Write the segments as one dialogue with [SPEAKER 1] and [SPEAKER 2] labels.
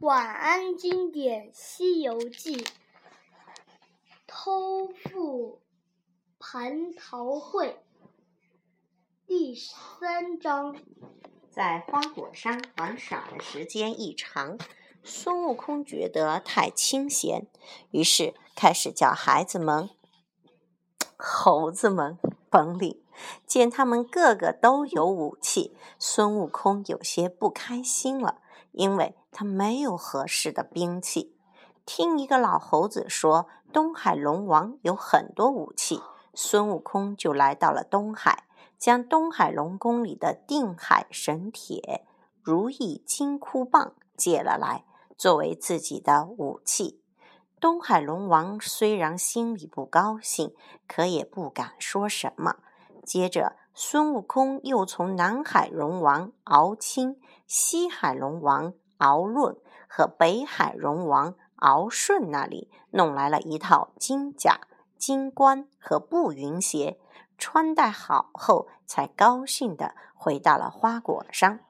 [SPEAKER 1] 晚安经典《西游记》偷富蟠桃会第三章。
[SPEAKER 2] 在花果山玩耍的时间一长，孙悟空觉得太清闲，于是开始叫孩子们、猴子们本领。见他们个个都有武器，孙悟空有些不开心了，因为他没有合适的兵器。听一个老猴子说，东海龙王有很多武器，孙悟空就来到了东海。将东海龙宫里的定海神铁、如意金箍棒借了来，作为自己的武器。东海龙王虽然心里不高兴，可也不敢说什么。接着，孙悟空又从南海龙王敖青、西海龙王敖润和北海龙王敖顺那里弄来了一套金甲、金冠和步云鞋。穿戴好后，才高兴地回到了花果山，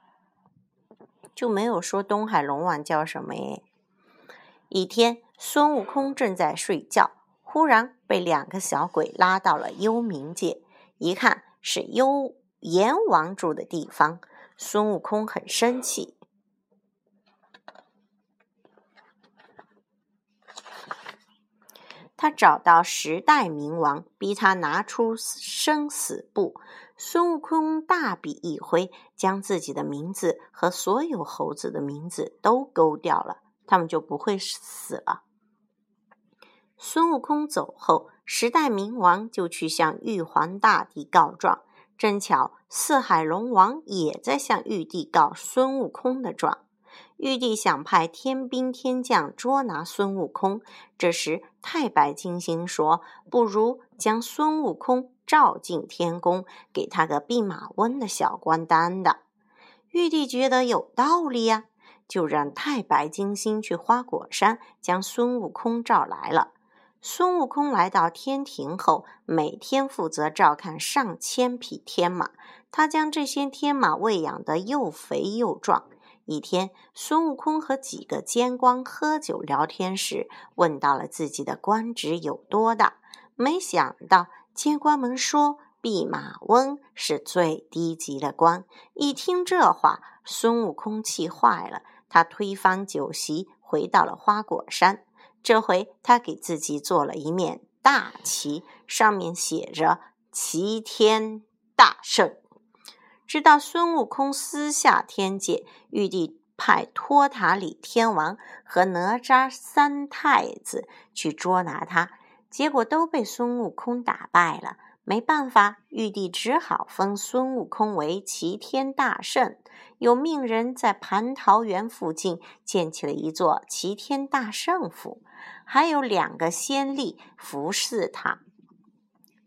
[SPEAKER 2] 就没有说东海龙王叫什么耶。一天，孙悟空正在睡觉，忽然被两个小鬼拉到了幽冥界，一看是幽阎王住的地方，孙悟空很生气。他找到十代冥王，逼他拿出生死簿。孙悟空大笔一挥，将自己的名字和所有猴子的名字都勾掉了，他们就不会死了。孙悟空走后，十代冥王就去向玉皇大帝告状。正巧四海龙王也在向玉帝告孙悟空的状。玉帝想派天兵天将捉拿孙悟空，这时太白金星说：“不如将孙悟空召进天宫，给他个弼马温的小官当的。”玉帝觉得有道理呀，就让太白金星去花果山将孙悟空召来了。孙悟空来到天庭后，每天负责照看上千匹天马，他将这些天马喂养得又肥又壮。一天，孙悟空和几个监官喝酒聊天时，问到了自己的官职有多大。没想到，监官们说弼马温是最低级的官。一听这话，孙悟空气坏了，他推翻酒席，回到了花果山。这回，他给自己做了一面大旗，上面写着“齐天大圣”。直到孙悟空私下天界，玉帝派托塔李天王和哪吒三太子去捉拿他，结果都被孙悟空打败了。没办法，玉帝只好封孙悟空为齐天大圣，又命人在蟠桃园附近建起了一座齐天大圣府，还有两个仙吏服侍他。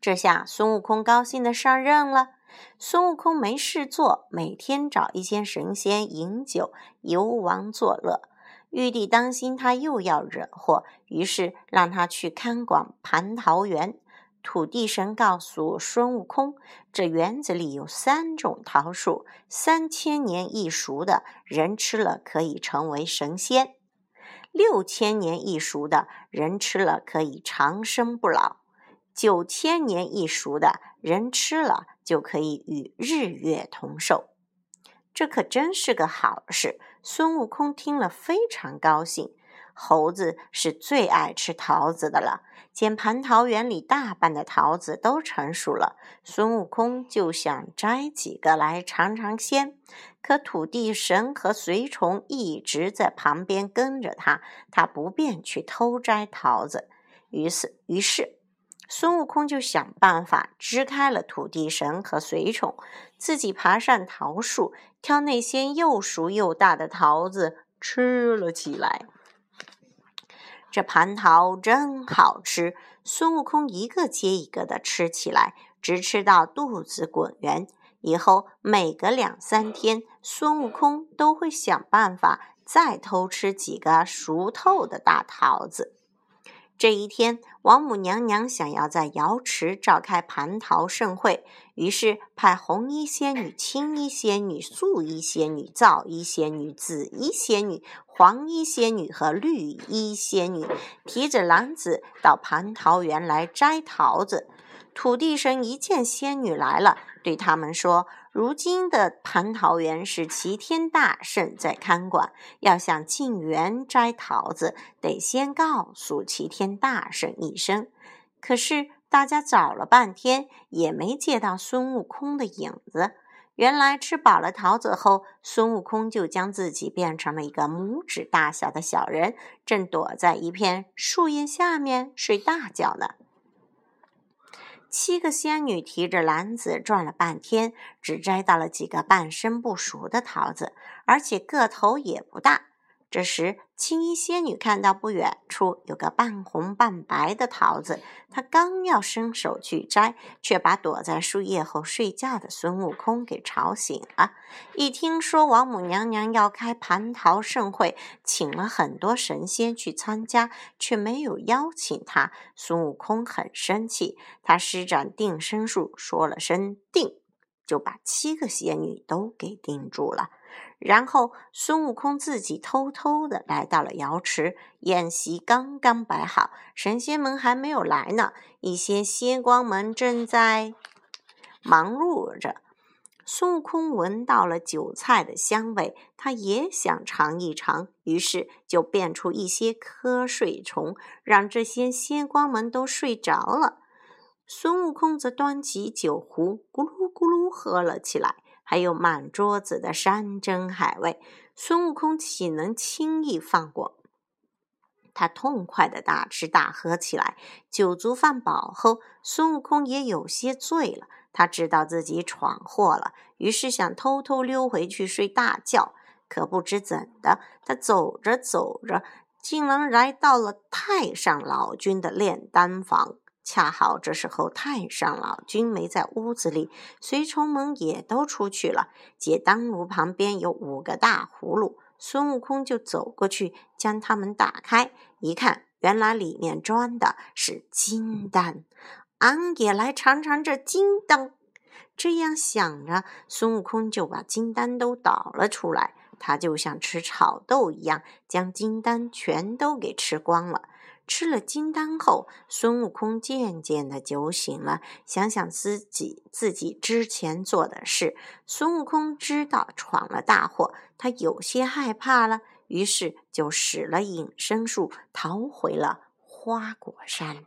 [SPEAKER 2] 这下孙悟空高兴的上任了。孙悟空没事做，每天找一些神仙饮酒游玩作乐。玉帝担心他又要惹祸，于是让他去看管蟠桃园。土地神告诉孙悟空，这园子里有三种桃树，三千年一熟的人吃了可以成为神仙，六千年一熟的人吃了可以长生不老。九千年一熟的人吃了就可以与日月同寿，这可真是个好事。孙悟空听了非常高兴。猴子是最爱吃桃子的了，见蟠桃园里大半的桃子都成熟了，孙悟空就想摘几个来尝尝鲜。可土地神和随从一直在旁边跟着他，他不便去偷摘桃子。于是，于是。孙悟空就想办法支开了土地神和随从，自己爬上桃树，挑那些又熟又大的桃子吃了起来。这蟠桃真好吃，孙悟空一个接一个的吃起来，直吃到肚子滚圆。以后每隔两三天，孙悟空都会想办法再偷吃几个熟透的大桃子。这一天，王母娘娘想要在瑶池召开蟠桃盛会，于是派红衣仙女、青衣仙女、素衣仙女、皂衣仙女、紫衣仙女、黄衣仙女和绿衣仙女，提着篮子到蟠桃园来摘桃子。土地神一见仙女来了，对他们说。如今的蟠桃园是齐天大圣在看管，要想进园摘桃子，得先告诉齐天大圣一声。可是大家找了半天，也没见到孙悟空的影子。原来吃饱了桃子后，孙悟空就将自己变成了一个拇指大小的小人，正躲在一片树叶下面睡大觉呢。七个仙女提着篮子转了半天，只摘到了几个半生不熟的桃子，而且个头也不大。这时，青衣仙女看到不远处有个半红半白的桃子，她刚要伸手去摘，却把躲在树叶后睡觉的孙悟空给吵醒了。一听说王母娘娘要开蟠桃盛会，请了很多神仙去参加，却没有邀请他，孙悟空很生气。他施展定身术，说了声“定”，就把七个仙女都给定住了。然后，孙悟空自己偷偷的来到了瑶池，宴席刚刚摆好，神仙们还没有来呢。一些仙官们正在忙碌着。孙悟空闻到了酒菜的香味，他也想尝一尝，于是就变出一些瞌睡虫，让这些仙官们都睡着了。孙悟空则端起酒壶，咕噜咕噜喝了起来。还有满桌子的山珍海味，孙悟空岂能轻易放过？他痛快的大吃大喝起来。酒足饭饱后，孙悟空也有些醉了。他知道自己闯祸了，于是想偷偷溜回去睡大觉。可不知怎的，他走着走着，竟然来到了太上老君的炼丹房。恰好这时候，太上老君没在屋子里，随从们也都出去了。解丹炉旁边有五个大葫芦，孙悟空就走过去将它们打开，一看，原来里面装的是金丹。俺也来尝尝这金丹。这样想着，孙悟空就把金丹都倒了出来。他就像吃炒豆一样，将金丹全都给吃光了。吃了金丹后，孙悟空渐渐的酒醒了。想想自己自己之前做的事，孙悟空知道闯了大祸，他有些害怕了，于是就使了隐身术，逃回了花果山。